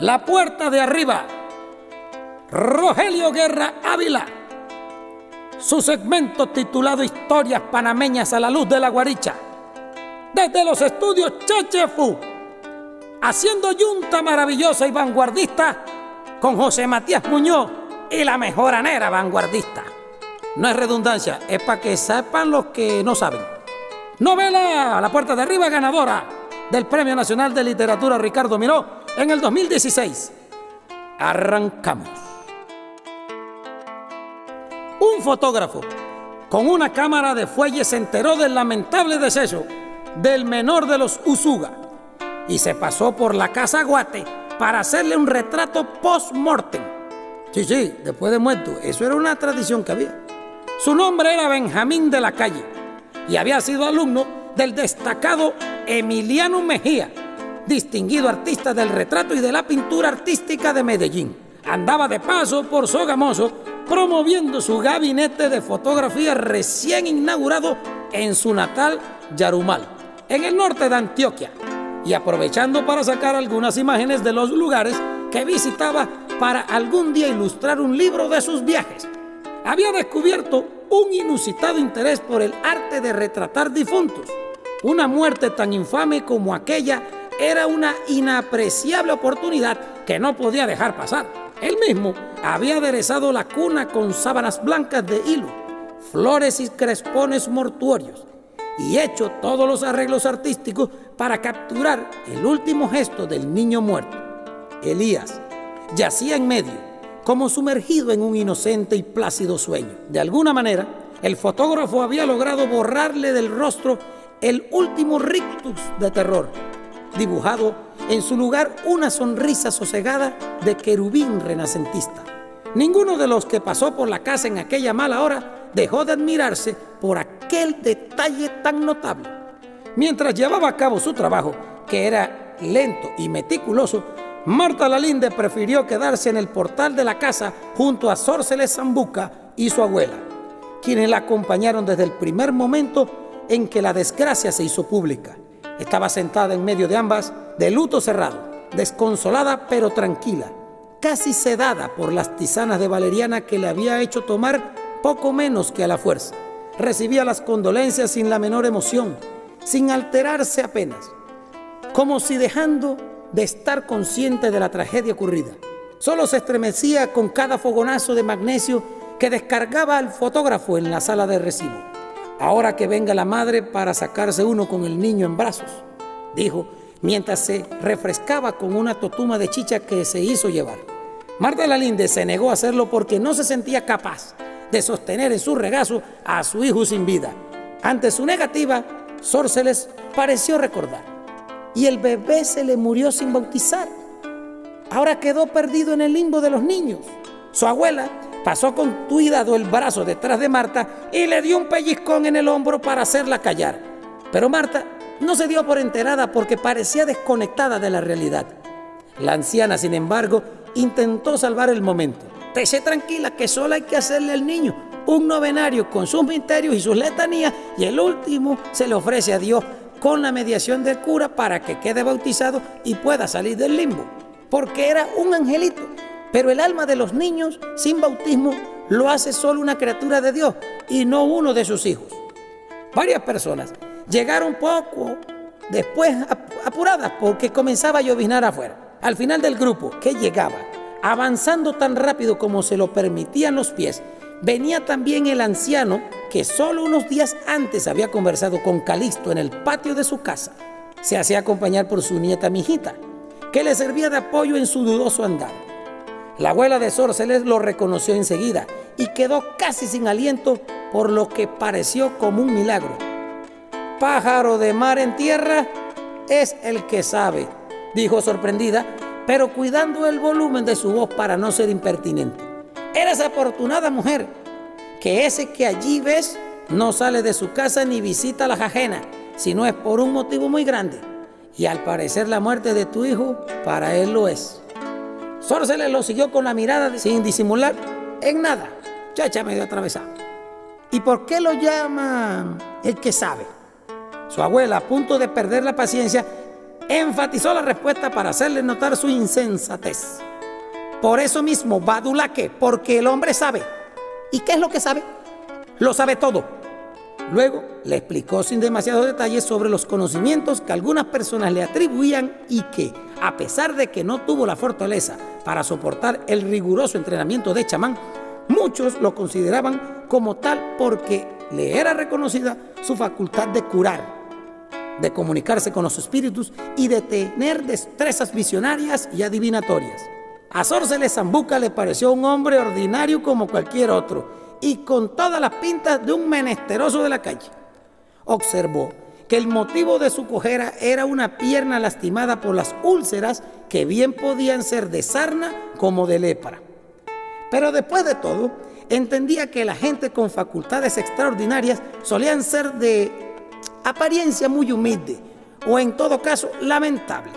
La puerta de arriba. Rogelio Guerra Ávila. Su segmento titulado Historias panameñas a la luz de la guaricha. Desde los estudios Chechefu. Haciendo yunta maravillosa y vanguardista con José Matías Muñoz y la mejoranera vanguardista. No es redundancia, es para que sepan los que no saben. Novela La Puerta de Arriba ganadora del Premio Nacional de Literatura Ricardo Miró en el 2016. Arrancamos. Un fotógrafo con una cámara de fuelle se enteró del lamentable deceso del menor de los Usuga y se pasó por la casa Guate para hacerle un retrato post-mortem. Sí, sí, después de muerto. Eso era una tradición que había. Su nombre era Benjamín de la Calle y había sido alumno del destacado Emiliano Mejía, distinguido artista del retrato y de la pintura artística de Medellín. Andaba de paso por Sogamoso promoviendo su gabinete de fotografía recién inaugurado en su natal Yarumal, en el norte de Antioquia, y aprovechando para sacar algunas imágenes de los lugares que visitaba para algún día ilustrar un libro de sus viajes. Había descubierto un inusitado interés por el arte de retratar difuntos. Una muerte tan infame como aquella era una inapreciable oportunidad que no podía dejar pasar. Él mismo había aderezado la cuna con sábanas blancas de hilo, flores y crespones mortuorios y hecho todos los arreglos artísticos para capturar el último gesto del niño muerto. Elías yacía en medio como sumergido en un inocente y plácido sueño. De alguna manera, el fotógrafo había logrado borrarle del rostro el último rictus de terror, dibujado en su lugar una sonrisa sosegada de querubín renacentista. Ninguno de los que pasó por la casa en aquella mala hora dejó de admirarse por aquel detalle tan notable. Mientras llevaba a cabo su trabajo, que era lento y meticuloso, Marta Lalinde prefirió quedarse en el portal de la casa junto a Sórceles Zambuca y su abuela, quienes la acompañaron desde el primer momento en que la desgracia se hizo pública. Estaba sentada en medio de ambas, de luto cerrado, desconsolada pero tranquila, casi sedada por las tisanas de valeriana que le había hecho tomar poco menos que a la fuerza. Recibía las condolencias sin la menor emoción, sin alterarse apenas, como si dejando de estar consciente de la tragedia ocurrida. Solo se estremecía con cada fogonazo de magnesio que descargaba al fotógrafo en la sala de recibo. Ahora que venga la madre para sacarse uno con el niño en brazos, dijo, mientras se refrescaba con una totuma de chicha que se hizo llevar. Marta Lalinde se negó a hacerlo porque no se sentía capaz de sostener en su regazo a su hijo sin vida. Ante su negativa, Sórceles pareció recordar y el bebé se le murió sin bautizar. Ahora quedó perdido en el limbo de los niños. Su abuela pasó con cuidado el brazo detrás de Marta y le dio un pellizcón en el hombro para hacerla callar. Pero Marta no se dio por enterada porque parecía desconectada de la realidad. La anciana, sin embargo, intentó salvar el momento. Pese tranquila que solo hay que hacerle al niño un novenario con sus misterios y sus letanías y el último se le ofrece a Dios con la mediación del cura para que quede bautizado y pueda salir del limbo. Porque era un angelito. Pero el alma de los niños sin bautismo lo hace solo una criatura de Dios y no uno de sus hijos. Varias personas llegaron poco después apuradas porque comenzaba a lloviznar afuera. Al final del grupo que llegaba, avanzando tan rápido como se lo permitían los pies, venía también el anciano que solo unos días antes había conversado con Calixto en el patio de su casa. Se hacía acompañar por su nieta Mijita, que le servía de apoyo en su dudoso andar. La abuela de Sorceles lo reconoció enseguida y quedó casi sin aliento por lo que pareció como un milagro. Pájaro de mar en tierra es el que sabe, dijo sorprendida, pero cuidando el volumen de su voz para no ser impertinente. Eres afortunada mujer, que ese que allí ves no sale de su casa ni visita a las ajenas, sino es por un motivo muy grande. Y al parecer la muerte de tu hijo para él lo es. Sórceles lo siguió con la mirada sin disimular en nada. Chacha medio atravesado. ¿Y por qué lo llama el que sabe? Su abuela, a punto de perder la paciencia, enfatizó la respuesta para hacerle notar su insensatez. Por eso mismo, Badulaque, porque el hombre sabe. ¿Y qué es lo que sabe? Lo sabe todo. Luego le explicó sin demasiados detalles sobre los conocimientos que algunas personas le atribuían y que, a pesar de que no tuvo la fortaleza para soportar el riguroso entrenamiento de chamán, muchos lo consideraban como tal porque le era reconocida su facultad de curar de comunicarse con los espíritus y de tener destrezas visionarias y adivinatorias. A Sorcele Zambuca le pareció un hombre ordinario como cualquier otro y con todas las pintas de un menesteroso de la calle. Observó que el motivo de su cojera era una pierna lastimada por las úlceras que bien podían ser de sarna como de lepra. Pero después de todo, entendía que la gente con facultades extraordinarias solían ser de apariencia muy humilde o en todo caso lamentable.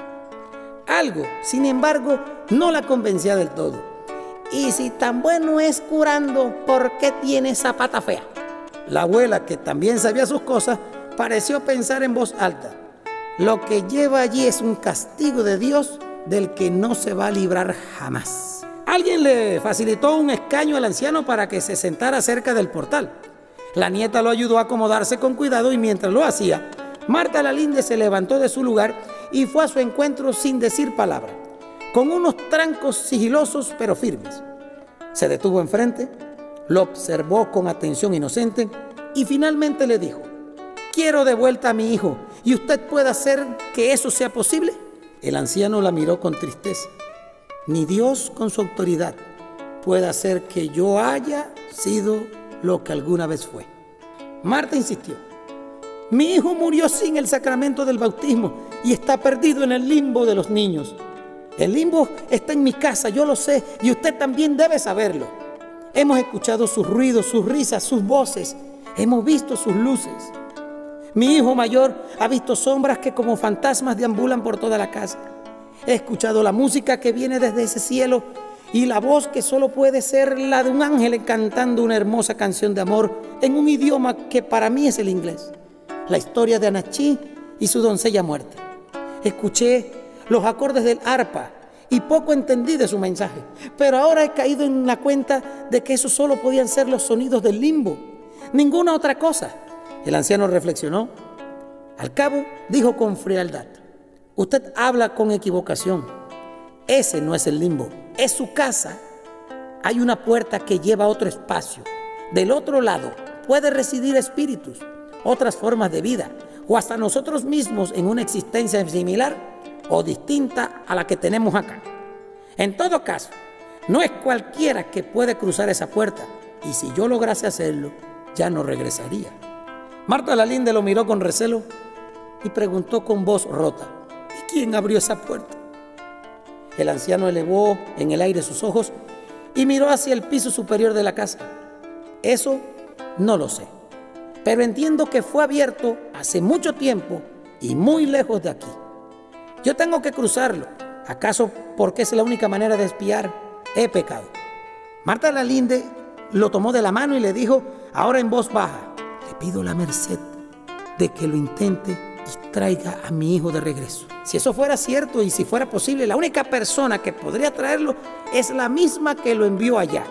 Algo, sin embargo, no la convencía del todo. Y si tan bueno es curando, ¿por qué tiene esa pata fea? La abuela, que también sabía sus cosas, pareció pensar en voz alta. Lo que lleva allí es un castigo de Dios del que no se va a librar jamás. Alguien le facilitó un escaño al anciano para que se sentara cerca del portal. La nieta lo ayudó a acomodarse con cuidado y mientras lo hacía, Marta Lalinde se levantó de su lugar y fue a su encuentro sin decir palabra, con unos trancos sigilosos pero firmes. Se detuvo enfrente, lo observó con atención inocente y finalmente le dijo, quiero de vuelta a mi hijo y usted puede hacer que eso sea posible. El anciano la miró con tristeza. Ni Dios con su autoridad puede hacer que yo haya sido lo que alguna vez fue. Marta insistió. Mi hijo murió sin el sacramento del bautismo y está perdido en el limbo de los niños. El limbo está en mi casa, yo lo sé, y usted también debe saberlo. Hemos escuchado sus ruidos, sus risas, sus voces. Hemos visto sus luces. Mi hijo mayor ha visto sombras que como fantasmas deambulan por toda la casa. He escuchado la música que viene desde ese cielo y la voz que solo puede ser la de un ángel cantando una hermosa canción de amor en un idioma que para mí es el inglés. La historia de Anachí y su doncella muerta. Escuché los acordes del arpa y poco entendí de su mensaje, pero ahora he caído en la cuenta de que esos solo podían ser los sonidos del limbo, ninguna otra cosa. El anciano reflexionó. Al cabo, dijo con frialdad, usted habla con equivocación. Ese no es el limbo es su casa, hay una puerta que lleva a otro espacio. Del otro lado puede residir espíritus, otras formas de vida, o hasta nosotros mismos en una existencia similar o distinta a la que tenemos acá. En todo caso, no es cualquiera que puede cruzar esa puerta, y si yo lograse hacerlo, ya no regresaría. Marta Lalinde lo miró con recelo y preguntó con voz rota, ¿y quién abrió esa puerta? El anciano elevó en el aire sus ojos y miró hacia el piso superior de la casa. Eso no lo sé, pero entiendo que fue abierto hace mucho tiempo y muy lejos de aquí. Yo tengo que cruzarlo. ¿Acaso porque es la única manera de espiar? He pecado. Marta Lalinde lo tomó de la mano y le dijo, ahora en voz baja, le pido la merced de que lo intente y traiga a mi hijo de regreso. Si eso fuera cierto y si fuera posible, la única persona que podría traerlo es la misma que lo envió allá,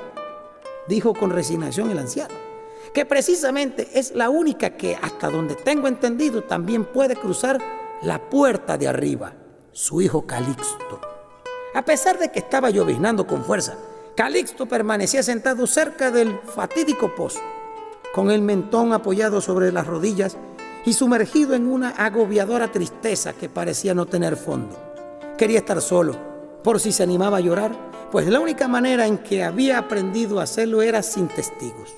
dijo con resignación el anciano, que precisamente es la única que, hasta donde tengo entendido, también puede cruzar la puerta de arriba, su hijo Calixto. A pesar de que estaba lloviznando con fuerza, Calixto permanecía sentado cerca del fatídico pozo, con el mentón apoyado sobre las rodillas y sumergido en una agobiadora tristeza que parecía no tener fondo. Quería estar solo, por si se animaba a llorar, pues la única manera en que había aprendido a hacerlo era sin testigos.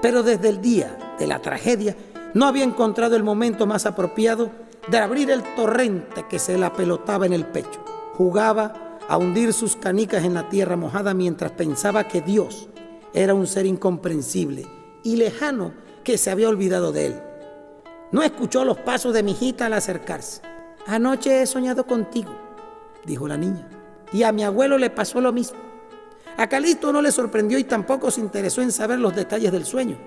Pero desde el día de la tragedia no había encontrado el momento más apropiado de abrir el torrente que se la pelotaba en el pecho. Jugaba a hundir sus canicas en la tierra mojada mientras pensaba que Dios era un ser incomprensible y lejano que se había olvidado de él no escuchó los pasos de mi hijita al acercarse. Anoche he soñado contigo, dijo la niña, y a mi abuelo le pasó lo mismo. A Calixto no le sorprendió y tampoco se interesó en saber los detalles del sueño.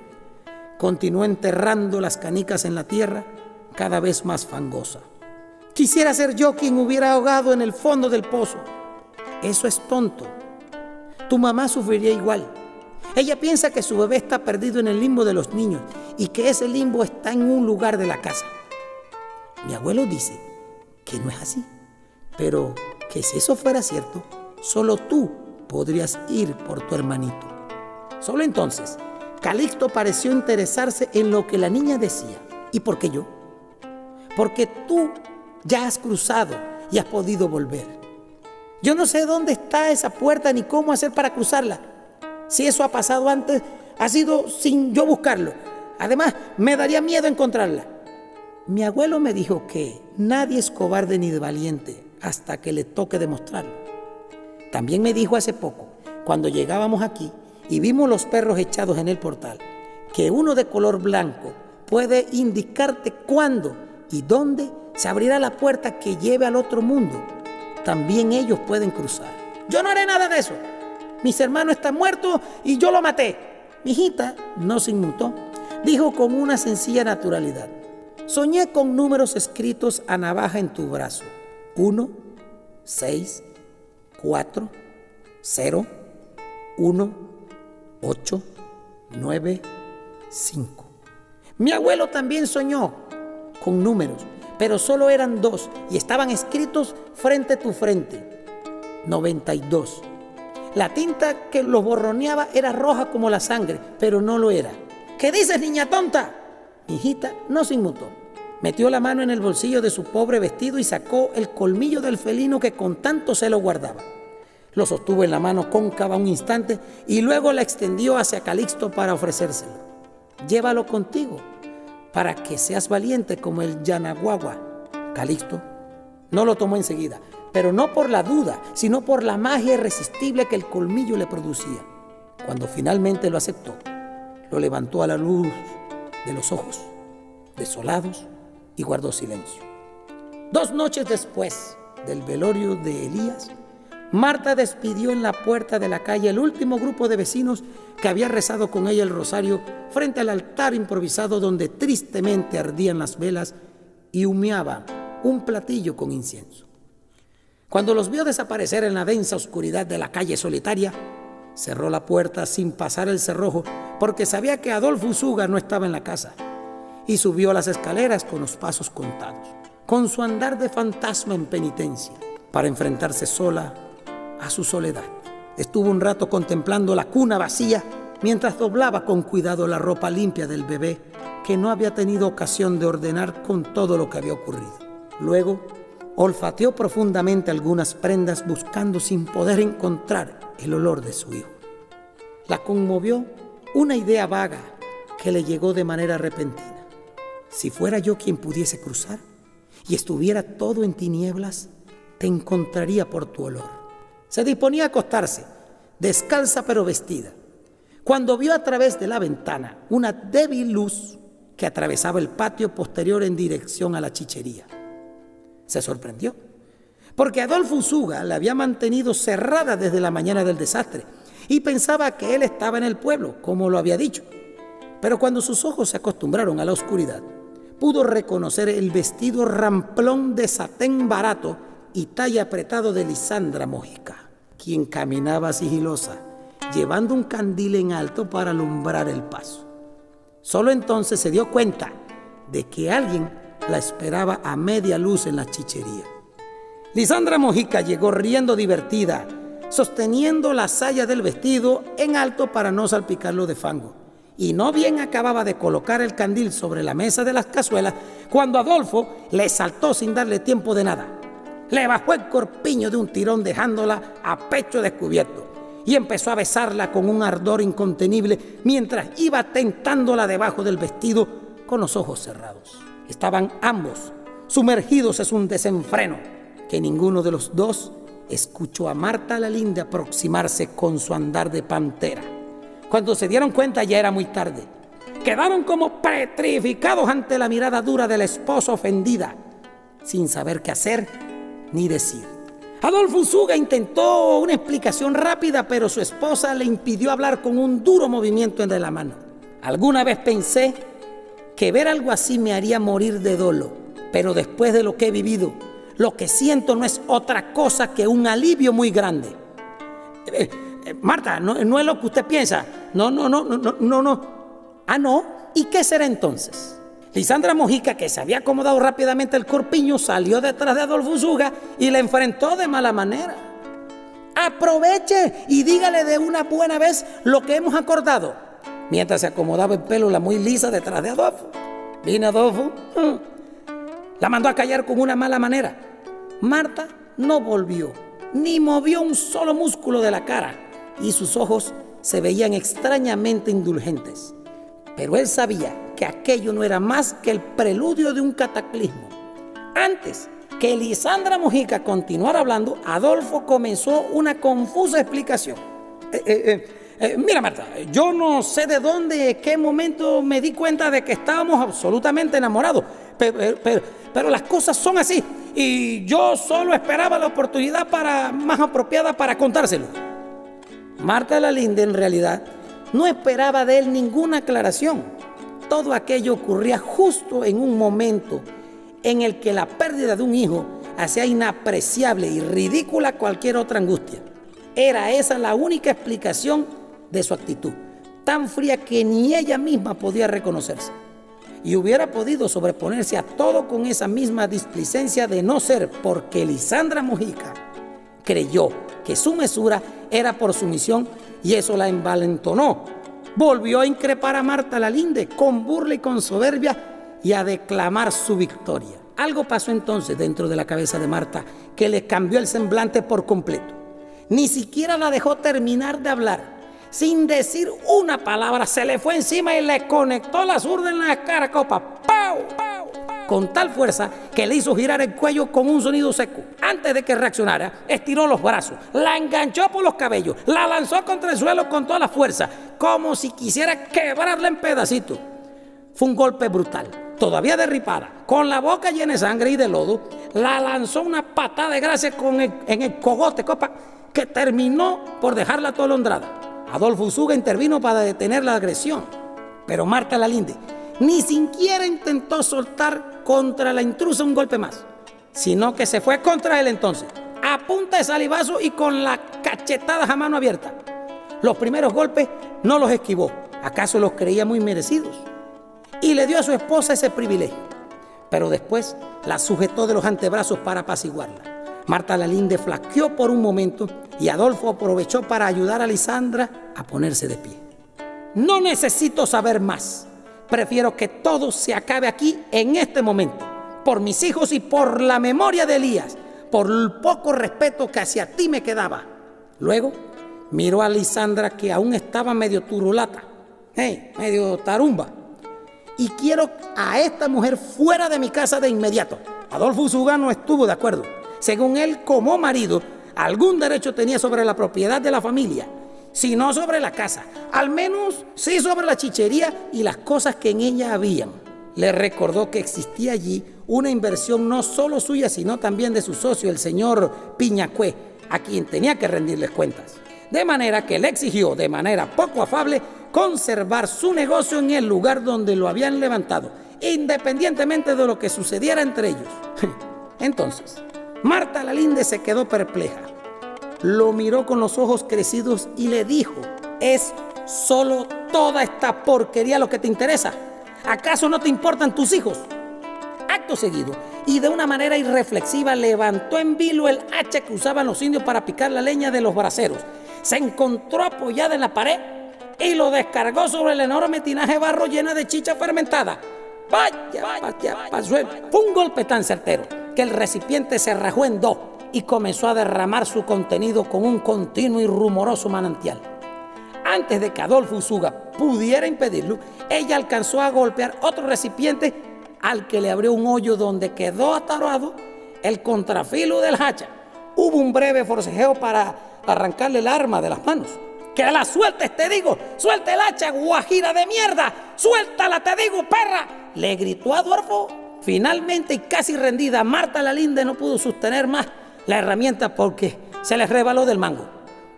Continuó enterrando las canicas en la tierra, cada vez más fangosa. Quisiera ser yo quien hubiera ahogado en el fondo del pozo. Eso es tonto. Tu mamá sufriría igual. Ella piensa que su bebé está perdido en el limbo de los niños y que ese limbo está en un lugar de la casa. Mi abuelo dice que no es así, pero que si eso fuera cierto, solo tú podrías ir por tu hermanito. Solo entonces, Calixto pareció interesarse en lo que la niña decía. ¿Y por qué yo? Porque tú ya has cruzado y has podido volver. Yo no sé dónde está esa puerta ni cómo hacer para cruzarla. Si eso ha pasado antes, ha sido sin yo buscarlo. Además, me daría miedo encontrarla. Mi abuelo me dijo que nadie es cobarde ni de valiente hasta que le toque demostrarlo. También me dijo hace poco, cuando llegábamos aquí y vimos los perros echados en el portal, que uno de color blanco puede indicarte cuándo y dónde se abrirá la puerta que lleve al otro mundo. También ellos pueden cruzar. Yo no haré nada de eso. Mis hermanos están muertos y yo lo maté. Mi hijita no se inmutó. Dijo con una sencilla naturalidad. Soñé con números escritos a navaja en tu brazo. 1, 6, 4, 0, 1, 8, 9, 5. Mi abuelo también soñó con números, pero solo eran dos y estaban escritos frente a tu frente. 92. La tinta que los borroneaba era roja como la sangre, pero no lo era. ¿Qué dices, niña tonta? Mi hijita no se inmutó. Metió la mano en el bolsillo de su pobre vestido y sacó el colmillo del felino que con tanto se lo guardaba. Lo sostuvo en la mano cóncava un instante y luego la extendió hacia Calixto para ofrecérselo. Llévalo contigo para que seas valiente como el Yanaguagua. Calixto no lo tomó enseguida, pero no por la duda, sino por la magia irresistible que el colmillo le producía. Cuando finalmente lo aceptó, lo levantó a la luz de los ojos, desolados, y guardó silencio. Dos noches después del velorio de Elías, Marta despidió en la puerta de la calle el último grupo de vecinos que había rezado con ella el rosario frente al altar improvisado donde tristemente ardían las velas y humeaba un platillo con incienso. Cuando los vio desaparecer en la densa oscuridad de la calle solitaria, cerró la puerta sin pasar el cerrojo porque sabía que Adolfo Usuga no estaba en la casa y subió las escaleras con los pasos contados, con su andar de fantasma en penitencia, para enfrentarse sola a su soledad. Estuvo un rato contemplando la cuna vacía mientras doblaba con cuidado la ropa limpia del bebé que no había tenido ocasión de ordenar con todo lo que había ocurrido. Luego, olfateó profundamente algunas prendas buscando sin poder encontrar el olor de su hijo. La conmovió una idea vaga que le llegó de manera repentina. Si fuera yo quien pudiese cruzar y estuviera todo en tinieblas, te encontraría por tu olor. Se disponía a acostarse, descalza pero vestida, cuando vio a través de la ventana una débil luz que atravesaba el patio posterior en dirección a la chichería. Se sorprendió, porque Adolfo Usuga la había mantenido cerrada desde la mañana del desastre y pensaba que él estaba en el pueblo, como lo había dicho. Pero cuando sus ojos se acostumbraron a la oscuridad, pudo reconocer el vestido ramplón de satén barato y talla apretado de Lisandra Mójica, quien caminaba sigilosa, llevando un candil en alto para alumbrar el paso. Solo entonces se dio cuenta de que alguien la esperaba a media luz en la chichería. Lisandra Mojica llegó riendo divertida, sosteniendo la saya del vestido en alto para no salpicarlo de fango. Y no bien acababa de colocar el candil sobre la mesa de las cazuelas cuando Adolfo le saltó sin darle tiempo de nada le bajó el corpiño de un tirón dejándola a pecho descubierto y empezó a besarla con un ardor incontenible mientras iba tentándola debajo del vestido con los ojos cerrados. Estaban ambos sumergidos en un desenfreno que ninguno de los dos escuchó a Marta la Linda aproximarse con su andar de pantera. Cuando se dieron cuenta ya era muy tarde. Quedaron como petrificados ante la mirada dura de la esposa ofendida, sin saber qué hacer ni decir. Adolfo Usuga intentó una explicación rápida, pero su esposa le impidió hablar con un duro movimiento de la mano. Alguna vez pensé que ver algo así me haría morir de dolo, pero después de lo que he vivido, lo que siento no es otra cosa que un alivio muy grande. Eh, eh, Marta, no, no, es lo que usted piensa. No, no, no, no, no, no. Ah, no. ¿Y qué será entonces? Lisandra Mojica, que se había acomodado rápidamente el corpiño, salió detrás de Adolfo Zuga y le enfrentó de mala manera. Aproveche y dígale de una buena vez lo que hemos acordado. Mientras se acomodaba el pelo la muy lisa detrás de Adolfo. Vino Adolfo. Mm, la mandó a callar con una mala manera. Marta no volvió, ni movió un solo músculo de la cara, y sus ojos se veían extrañamente indulgentes. Pero él sabía que aquello no era más que el preludio de un cataclismo. Antes que Lisandra Mojica continuara hablando, Adolfo comenzó una confusa explicación. Eh, eh, eh, mira, Marta, yo no sé de dónde, qué momento me di cuenta de que estábamos absolutamente enamorados, pero, pero, las cosas son así y yo solo esperaba la oportunidad para, más apropiada para contárselo. Marta Lalinde en realidad no esperaba de él ninguna aclaración. Todo aquello ocurría justo en un momento en el que la pérdida de un hijo hacía inapreciable y ridícula cualquier otra angustia. Era esa la única explicación de su actitud, tan fría que ni ella misma podía reconocerse. Y hubiera podido sobreponerse a todo con esa misma displicencia de no ser porque Lisandra Mojica creyó que su mesura era por sumisión y eso la envalentonó. Volvió a increpar a Marta Lalinde con burla y con soberbia y a declamar su victoria. Algo pasó entonces dentro de la cabeza de Marta que le cambió el semblante por completo. Ni siquiera la dejó terminar de hablar. Sin decir una palabra, se le fue encima y le conectó la zurda en la cara copa. ¡Pau! Con tal fuerza que le hizo girar el cuello con un sonido seco. Antes de que reaccionara, estiró los brazos, la enganchó por los cabellos, la lanzó contra el suelo con toda la fuerza, como si quisiera quebrarla en pedacitos. Fue un golpe brutal. Todavía derripada, con la boca llena de sangre y de lodo, la lanzó una patada de gracia con en el cogote, copa, que terminó por dejarla atolondrada. Adolfo Usuga intervino para detener la agresión, pero Marta Lalinde ni siquiera intentó soltar contra la intrusa un golpe más, sino que se fue contra él entonces, a punta de salivazo y con la cachetada a mano abierta. Los primeros golpes no los esquivó, acaso los creía muy merecidos, y le dio a su esposa ese privilegio, pero después la sujetó de los antebrazos para apaciguarla. Marta Lalinde flaqueó por un momento y Adolfo aprovechó para ayudar a Lisandra a ponerse de pie. No necesito saber más, Prefiero que todo se acabe aquí en este momento, por mis hijos y por la memoria de Elías, por el poco respeto que hacia ti me quedaba. Luego miró a Lisandra que aún estaba medio turulata, medio tarumba. Y quiero a esta mujer fuera de mi casa de inmediato. Adolfo Usuga no estuvo de acuerdo. Según él, como marido, algún derecho tenía sobre la propiedad de la familia sino sobre la casa, al menos sí sobre la chichería y las cosas que en ella habían. Le recordó que existía allí una inversión no solo suya, sino también de su socio, el señor Piñacué, a quien tenía que rendirles cuentas. De manera que le exigió, de manera poco afable, conservar su negocio en el lugar donde lo habían levantado, independientemente de lo que sucediera entre ellos. Entonces, Marta Lalinde se quedó perpleja lo miró con los ojos crecidos y le dijo, ¿es solo toda esta porquería lo que te interesa? ¿Acaso no te importan tus hijos? Acto seguido, y de una manera irreflexiva levantó en vilo el hacha que usaban los indios para picar la leña de los braseros. Se encontró apoyada en la pared y lo descargó sobre el enorme tinaje barro llena de chicha fermentada. Vaya, vaya, vaya, Fue un golpe tan certero que el recipiente se rajó en dos y comenzó a derramar su contenido con un continuo y rumoroso manantial. Antes de que Adolfo Usuga pudiera impedirlo, ella alcanzó a golpear otro recipiente al que le abrió un hoyo donde quedó atarado el contrafilo del hacha. Hubo un breve forcejeo para arrancarle el arma de las manos. Que la sueltes, te digo, suelta el hacha, guajira de mierda, suéltala, te digo, perra, le gritó Adolfo. Finalmente y casi rendida, Marta Lalinde no pudo sostener más la herramienta porque se le rebaló del mango.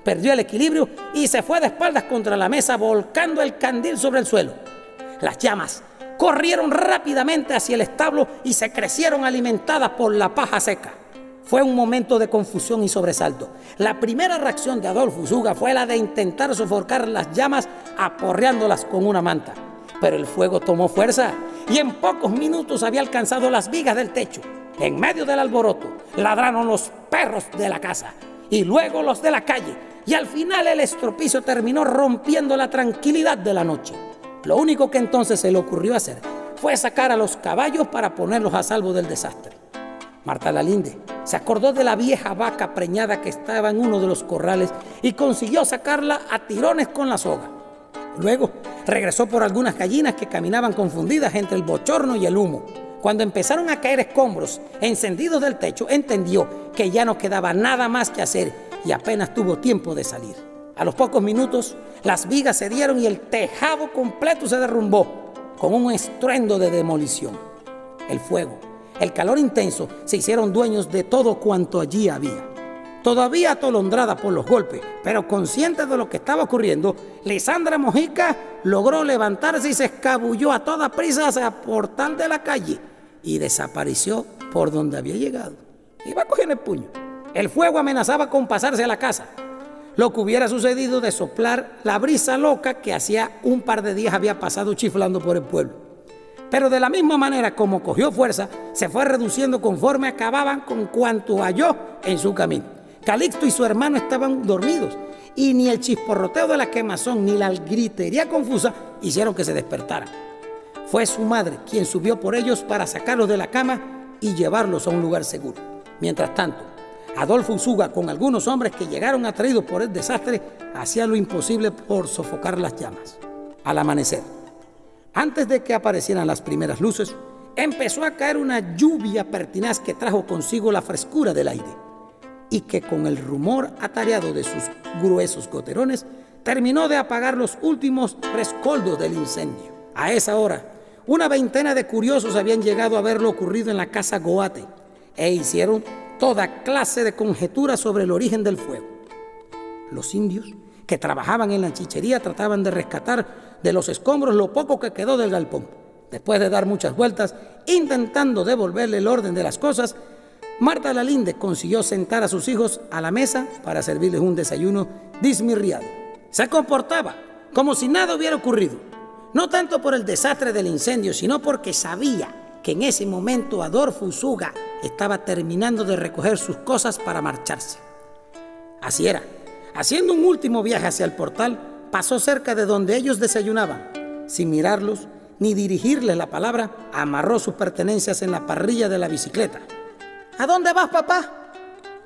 Perdió el equilibrio y se fue de espaldas contra la mesa volcando el candil sobre el suelo. Las llamas corrieron rápidamente hacia el establo y se crecieron alimentadas por la paja seca. Fue un momento de confusión y sobresalto. La primera reacción de Adolfo Usuga fue la de intentar sofocar las llamas aporreándolas con una manta. Pero el fuego tomó fuerza y en pocos minutos había alcanzado las vigas del techo. En medio del alboroto ladraron los perros de la casa y luego los de la calle y al final el estropicio terminó rompiendo la tranquilidad de la noche. Lo único que entonces se le ocurrió hacer fue sacar a los caballos para ponerlos a salvo del desastre. Marta Lalinde se acordó de la vieja vaca preñada que estaba en uno de los corrales y consiguió sacarla a tirones con la soga. Luego regresó por algunas gallinas que caminaban confundidas entre el bochorno y el humo. Cuando empezaron a caer escombros encendidos del techo, entendió que ya no quedaba nada más que hacer y apenas tuvo tiempo de salir. A los pocos minutos, las vigas se dieron y el tejado completo se derrumbó con un estruendo de demolición. El fuego, el calor intenso se hicieron dueños de todo cuanto allí había. Todavía atolondrada por los golpes, pero consciente de lo que estaba ocurriendo, Lisandra Mojica logró levantarse y se escabulló a toda prisa hacia el portal de la calle y desapareció por donde había llegado. Iba a coger el puño. El fuego amenazaba con pasarse a la casa. Lo que hubiera sucedido de soplar la brisa loca que hacía un par de días había pasado chiflando por el pueblo. Pero de la misma manera como cogió fuerza, se fue reduciendo conforme acababan con cuanto halló en su camino. Calixto y su hermano estaban dormidos y ni el chisporroteo de la quemazón ni la gritería confusa hicieron que se despertaran. Fue su madre quien subió por ellos para sacarlos de la cama y llevarlos a un lugar seguro. Mientras tanto, Adolfo Usuga, con algunos hombres que llegaron atraídos por el desastre, hacía lo imposible por sofocar las llamas. Al amanecer, antes de que aparecieran las primeras luces, empezó a caer una lluvia pertinaz que trajo consigo la frescura del aire y que con el rumor atareado de sus gruesos goterones terminó de apagar los últimos rescoldos del incendio. A esa hora, una veintena de curiosos habían llegado a ver lo ocurrido en la casa Goate e hicieron toda clase de conjeturas sobre el origen del fuego. Los indios que trabajaban en la chichería trataban de rescatar de los escombros lo poco que quedó del galpón. Después de dar muchas vueltas, intentando devolverle el orden de las cosas, Marta Lalinde consiguió sentar a sus hijos a la mesa para servirles un desayuno dismirriado. Se comportaba como si nada hubiera ocurrido, no tanto por el desastre del incendio, sino porque sabía que en ese momento Adolfo Usuga estaba terminando de recoger sus cosas para marcharse. Así era. Haciendo un último viaje hacia el portal, pasó cerca de donde ellos desayunaban. Sin mirarlos ni dirigirles la palabra, amarró sus pertenencias en la parrilla de la bicicleta. ¿A dónde vas, papá?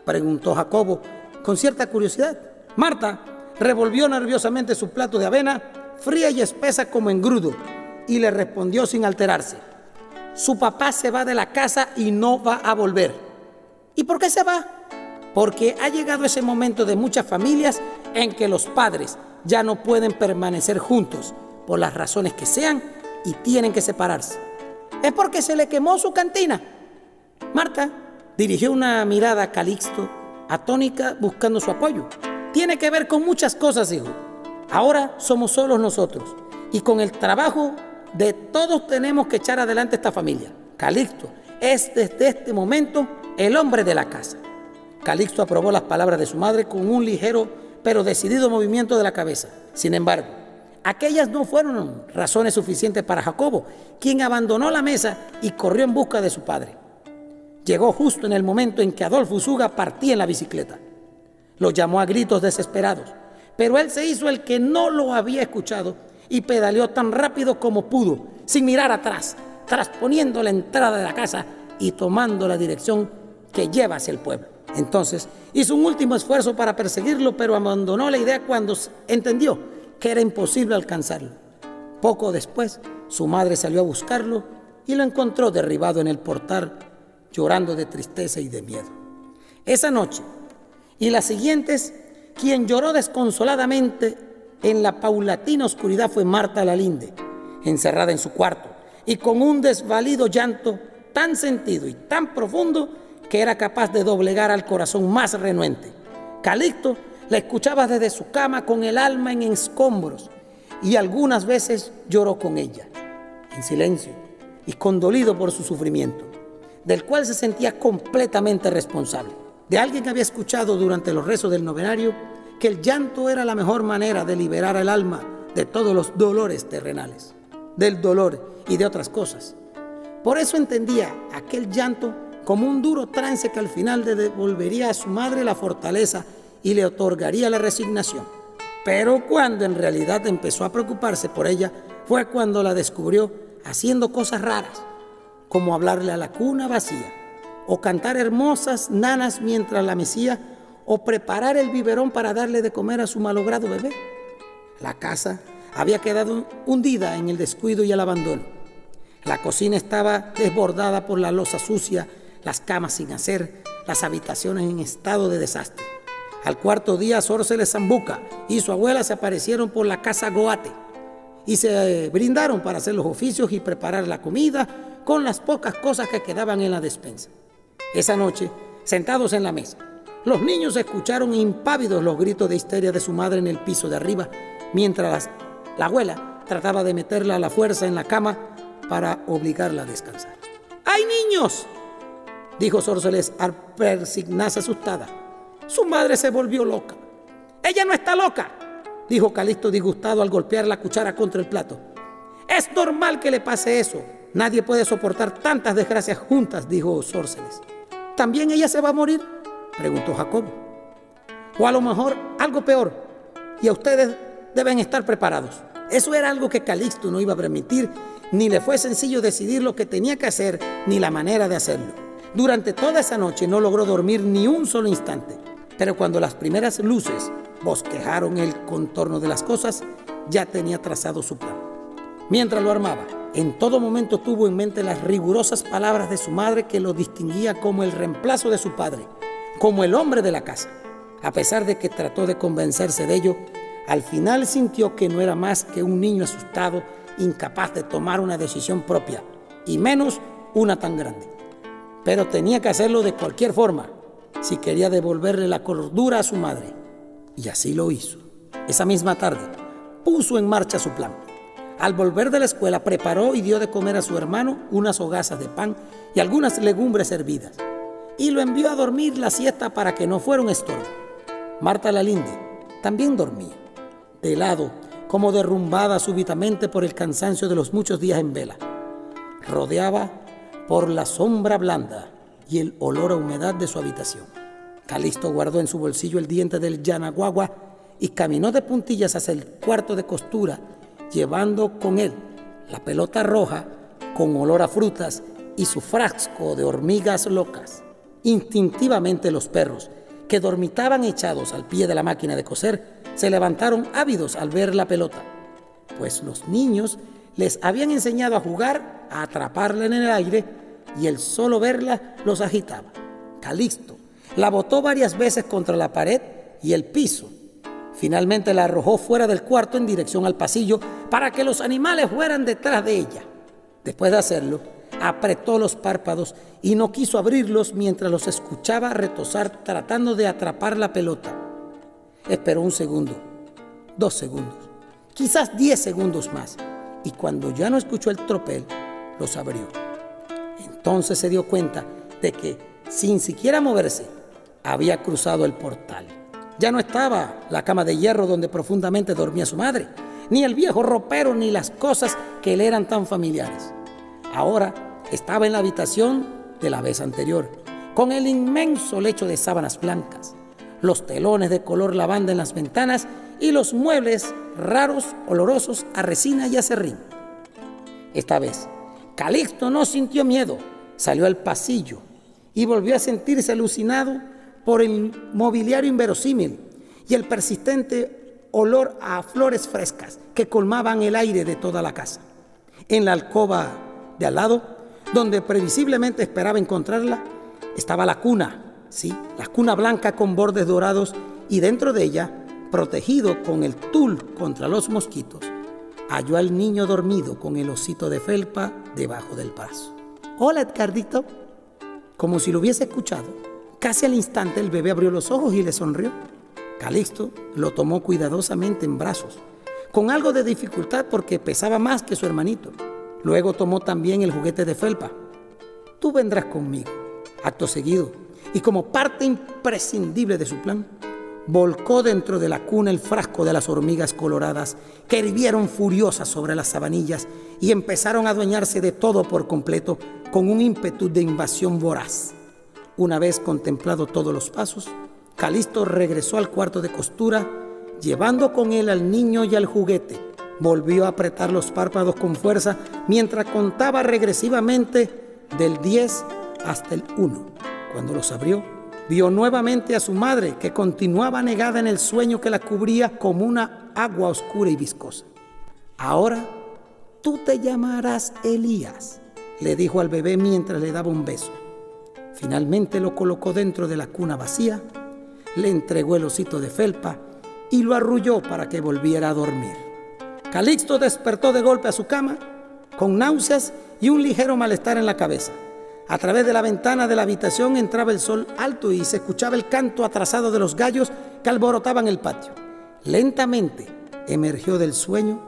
preguntó Jacobo con cierta curiosidad. Marta revolvió nerviosamente su plato de avena, fría y espesa como engrudo, y le respondió sin alterarse su papá se va de la casa y no va a volver. ¿Y por qué se va? Porque ha llegado ese momento de muchas familias en que los padres ya no pueden permanecer juntos por las razones que sean y tienen que separarse. Es porque se le quemó su cantina. Marta dirigió una mirada a Calixto, atónica, buscando su apoyo. Tiene que ver con muchas cosas, hijo. Ahora somos solos nosotros y con el trabajo de todos tenemos que echar adelante esta familia. Calixto es desde este momento el hombre de la casa. Calixto aprobó las palabras de su madre con un ligero pero decidido movimiento de la cabeza. Sin embargo, aquellas no fueron razones suficientes para Jacobo, quien abandonó la mesa y corrió en busca de su padre. Llegó justo en el momento en que Adolfo Usuga partía en la bicicleta. Lo llamó a gritos desesperados, pero él se hizo el que no lo había escuchado y pedaleó tan rápido como pudo, sin mirar atrás, trasponiendo la entrada de la casa y tomando la dirección que lleva hacia el pueblo. Entonces hizo un último esfuerzo para perseguirlo, pero abandonó la idea cuando entendió que era imposible alcanzarlo. Poco después, su madre salió a buscarlo y lo encontró derribado en el portal, llorando de tristeza y de miedo. Esa noche y las siguientes, quien lloró desconsoladamente en la paulatina oscuridad fue Marta Lalinde, encerrada en su cuarto y con un desvalido llanto tan sentido y tan profundo que era capaz de doblegar al corazón más renuente. Calixto la escuchaba desde su cama con el alma en escombros y algunas veces lloró con ella. en silencio y condolido por su sufrimiento, del cual se sentía completamente responsable. De alguien que había escuchado durante los rezos del novenario que el llanto era la mejor manera de liberar al alma de todos los dolores terrenales, del dolor y de otras cosas. Por eso entendía aquel llanto como un duro trance que al final le devolvería a su madre la fortaleza y le otorgaría la resignación. Pero cuando en realidad empezó a preocuparse por ella, fue cuando la descubrió haciendo cosas raras, como hablarle a la cuna vacía, o cantar hermosas nanas mientras la mesía, o preparar el biberón para darle de comer a su malogrado bebé. La casa había quedado hundida en el descuido y el abandono. La cocina estaba desbordada por la losa sucia, las camas sin hacer, las habitaciones en estado de desastre. Al cuarto día, Sorceles Zambuca y su abuela se aparecieron por la casa Goate y se eh, brindaron para hacer los oficios y preparar la comida con las pocas cosas que quedaban en la despensa. Esa noche, sentados en la mesa, los niños escucharon impávidos los gritos de histeria de su madre en el piso de arriba, mientras la abuela trataba de meterla a la fuerza en la cama para obligarla a descansar. ¡Ay, niños! dijo Sorceles al persignarse asustada. Su madre se volvió loca. Ella no está loca, dijo Calixto disgustado al golpear la cuchara contra el plato. Es normal que le pase eso. Nadie puede soportar tantas desgracias juntas, dijo Sorceles. ¿También ella se va a morir? preguntó Jacobo. O a lo mejor algo peor. Y a ustedes deben estar preparados. Eso era algo que Calixto no iba a permitir, ni le fue sencillo decidir lo que tenía que hacer, ni la manera de hacerlo. Durante toda esa noche no logró dormir ni un solo instante. Pero cuando las primeras luces bosquejaron el contorno de las cosas, ya tenía trazado su plan. Mientras lo armaba, en todo momento tuvo en mente las rigurosas palabras de su madre que lo distinguía como el reemplazo de su padre, como el hombre de la casa. A pesar de que trató de convencerse de ello, al final sintió que no era más que un niño asustado, incapaz de tomar una decisión propia, y menos una tan grande. Pero tenía que hacerlo de cualquier forma, si quería devolverle la cordura a su madre. Y así lo hizo. Esa misma tarde puso en marcha su plan. Al volver de la escuela preparó y dio de comer a su hermano unas hogazas de pan y algunas legumbres hervidas. Y lo envió a dormir la siesta para que no fuera un estorbo. Marta Lalinde también dormía, de lado, como derrumbada súbitamente por el cansancio de los muchos días en vela. Rodeaba por la sombra blanda y el olor a humedad de su habitación. Calisto guardó en su bolsillo el diente del Yanaguagua y caminó de puntillas hacia el cuarto de costura, llevando con él la pelota roja con olor a frutas y su frasco de hormigas locas. Instintivamente los perros, que dormitaban echados al pie de la máquina de coser, se levantaron ávidos al ver la pelota, pues los niños les habían enseñado a jugar, a atraparla en el aire y el solo verla los agitaba. Calixto la botó varias veces contra la pared y el piso. Finalmente la arrojó fuera del cuarto en dirección al pasillo para que los animales fueran detrás de ella. Después de hacerlo, apretó los párpados y no quiso abrirlos mientras los escuchaba retosar tratando de atrapar la pelota. Esperó un segundo, dos segundos, quizás diez segundos más, y cuando ya no escuchó el tropel, los abrió. Entonces se dio cuenta de que, sin siquiera moverse, había cruzado el portal. Ya no estaba la cama de hierro donde profundamente dormía su madre, ni el viejo ropero, ni las cosas que le eran tan familiares. Ahora estaba en la habitación de la vez anterior, con el inmenso lecho de sábanas blancas, los telones de color lavanda en las ventanas y los muebles raros, olorosos a resina y a serrín. Esta vez, Calixto no sintió miedo, Salió al pasillo y volvió a sentirse alucinado por el mobiliario inverosímil y el persistente olor a flores frescas que colmaban el aire de toda la casa. En la alcoba de al lado, donde previsiblemente esperaba encontrarla, estaba la cuna, sí, la cuna blanca con bordes dorados y dentro de ella, protegido con el tul contra los mosquitos, halló al niño dormido con el osito de felpa debajo del brazo. Hola, Edgardito. Como si lo hubiese escuchado. Casi al instante el bebé abrió los ojos y le sonrió. Calixto lo tomó cuidadosamente en brazos, con algo de dificultad porque pesaba más que su hermanito. Luego tomó también el juguete de felpa. Tú vendrás conmigo. Acto seguido, y como parte imprescindible de su plan, volcó dentro de la cuna el frasco de las hormigas coloradas que hirvieron furiosas sobre las sabanillas y empezaron a adueñarse de todo por completo con un ímpetu de invasión voraz. Una vez contemplado todos los pasos, Calisto regresó al cuarto de costura, llevando con él al niño y al juguete. Volvió a apretar los párpados con fuerza mientras contaba regresivamente del 10 hasta el 1. Cuando los abrió, vio nuevamente a su madre que continuaba negada en el sueño que la cubría como una agua oscura y viscosa. Ahora tú te llamarás Elías, le dijo al bebé mientras le daba un beso. Finalmente lo colocó dentro de la cuna vacía, le entregó el osito de felpa y lo arrulló para que volviera a dormir. Calixto despertó de golpe a su cama con náuseas y un ligero malestar en la cabeza. A través de la ventana de la habitación entraba el sol alto y se escuchaba el canto atrasado de los gallos que alborotaban el patio. Lentamente emergió del sueño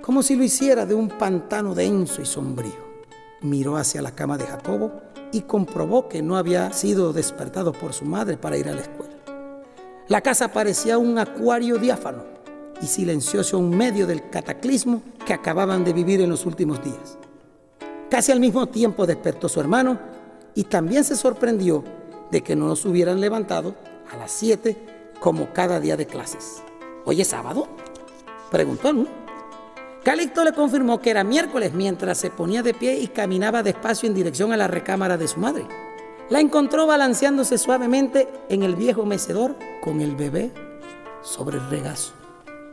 como si lo hiciera de un pantano denso y sombrío. Miró hacia la cama de Jacobo y comprobó que no había sido despertado por su madre para ir a la escuela. La casa parecía un acuario diáfano y silencioso en medio del cataclismo que acababan de vivir en los últimos días. Casi al mismo tiempo despertó su hermano y también se sorprendió de que no nos hubieran levantado a las 7 como cada día de clases. ¿Hoy es sábado? Preguntó, ¿no? Calixto le confirmó que era miércoles mientras se ponía de pie y caminaba despacio en dirección a la recámara de su madre. La encontró balanceándose suavemente en el viejo mecedor con el bebé sobre el regazo,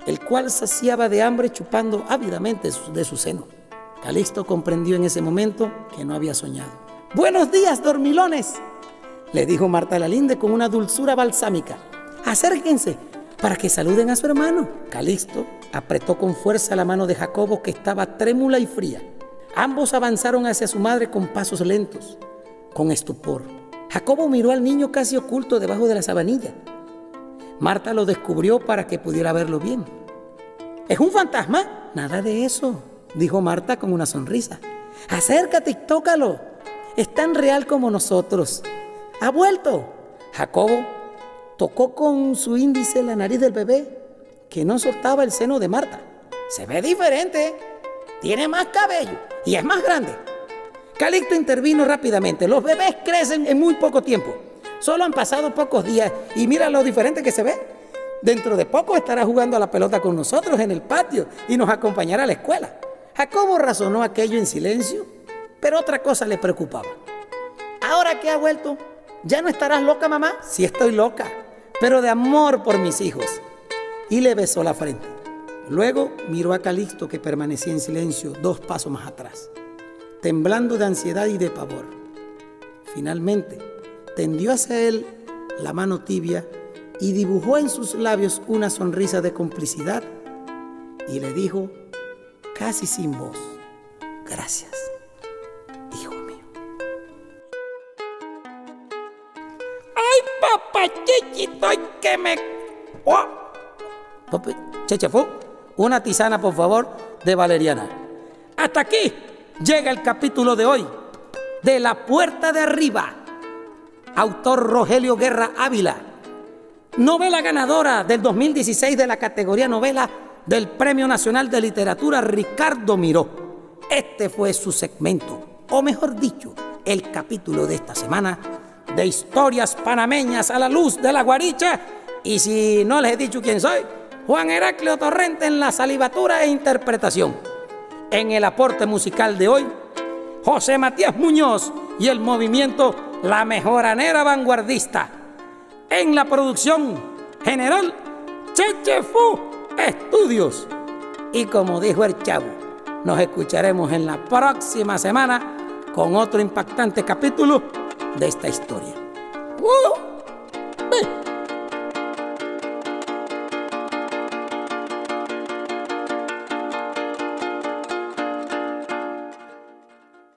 el cual saciaba de hambre chupando ávidamente de su seno. Calixto comprendió en ese momento que no había soñado. Buenos días, dormilones, le dijo Marta Lalinde con una dulzura balsámica. Acérquense para que saluden a su hermano. Calixto apretó con fuerza la mano de Jacobo que estaba trémula y fría. Ambos avanzaron hacia su madre con pasos lentos, con estupor. Jacobo miró al niño casi oculto debajo de la sabanilla. Marta lo descubrió para que pudiera verlo bien. ¿Es un fantasma? Nada de eso dijo Marta con una sonrisa. Acércate y tócalo. Es tan real como nosotros. Ha vuelto. Jacobo tocó con su índice la nariz del bebé, que no soltaba el seno de Marta. Se ve diferente. Tiene más cabello y es más grande. Calixto intervino rápidamente. Los bebés crecen en muy poco tiempo. Solo han pasado pocos días y mira lo diferente que se ve. Dentro de poco estará jugando a la pelota con nosotros en el patio y nos acompañará a la escuela. Jacobo razonó aquello en silencio, pero otra cosa le preocupaba. Ahora que ha vuelto, ¿ya no estarás loca, mamá? Sí estoy loca, pero de amor por mis hijos. Y le besó la frente. Luego miró a Calixto que permanecía en silencio dos pasos más atrás, temblando de ansiedad y de pavor. Finalmente, tendió hacia él la mano tibia y dibujó en sus labios una sonrisa de complicidad y le dijo casi sin voz. Gracias, chiquito! que me... ¡Oh! Una tisana, por favor, de Valeriana. Hasta aquí llega el capítulo de hoy de La Puerta de Arriba. Autor Rogelio Guerra Ávila. Novela ganadora del 2016 de la categoría novela del Premio Nacional de Literatura Ricardo Miró. Este fue su segmento, o mejor dicho, el capítulo de esta semana de historias panameñas a la luz de la guaricha. Y si no les he dicho quién soy, Juan Heraclio Torrente en la salivatura e interpretación. En el aporte musical de hoy, José Matías Muñoz y el movimiento La Mejoranera Vanguardista. En la producción general, Cheche Fu estudios. Y como dijo el chavo, nos escucharemos en la próxima semana con otro impactante capítulo de esta historia. ¡Uh!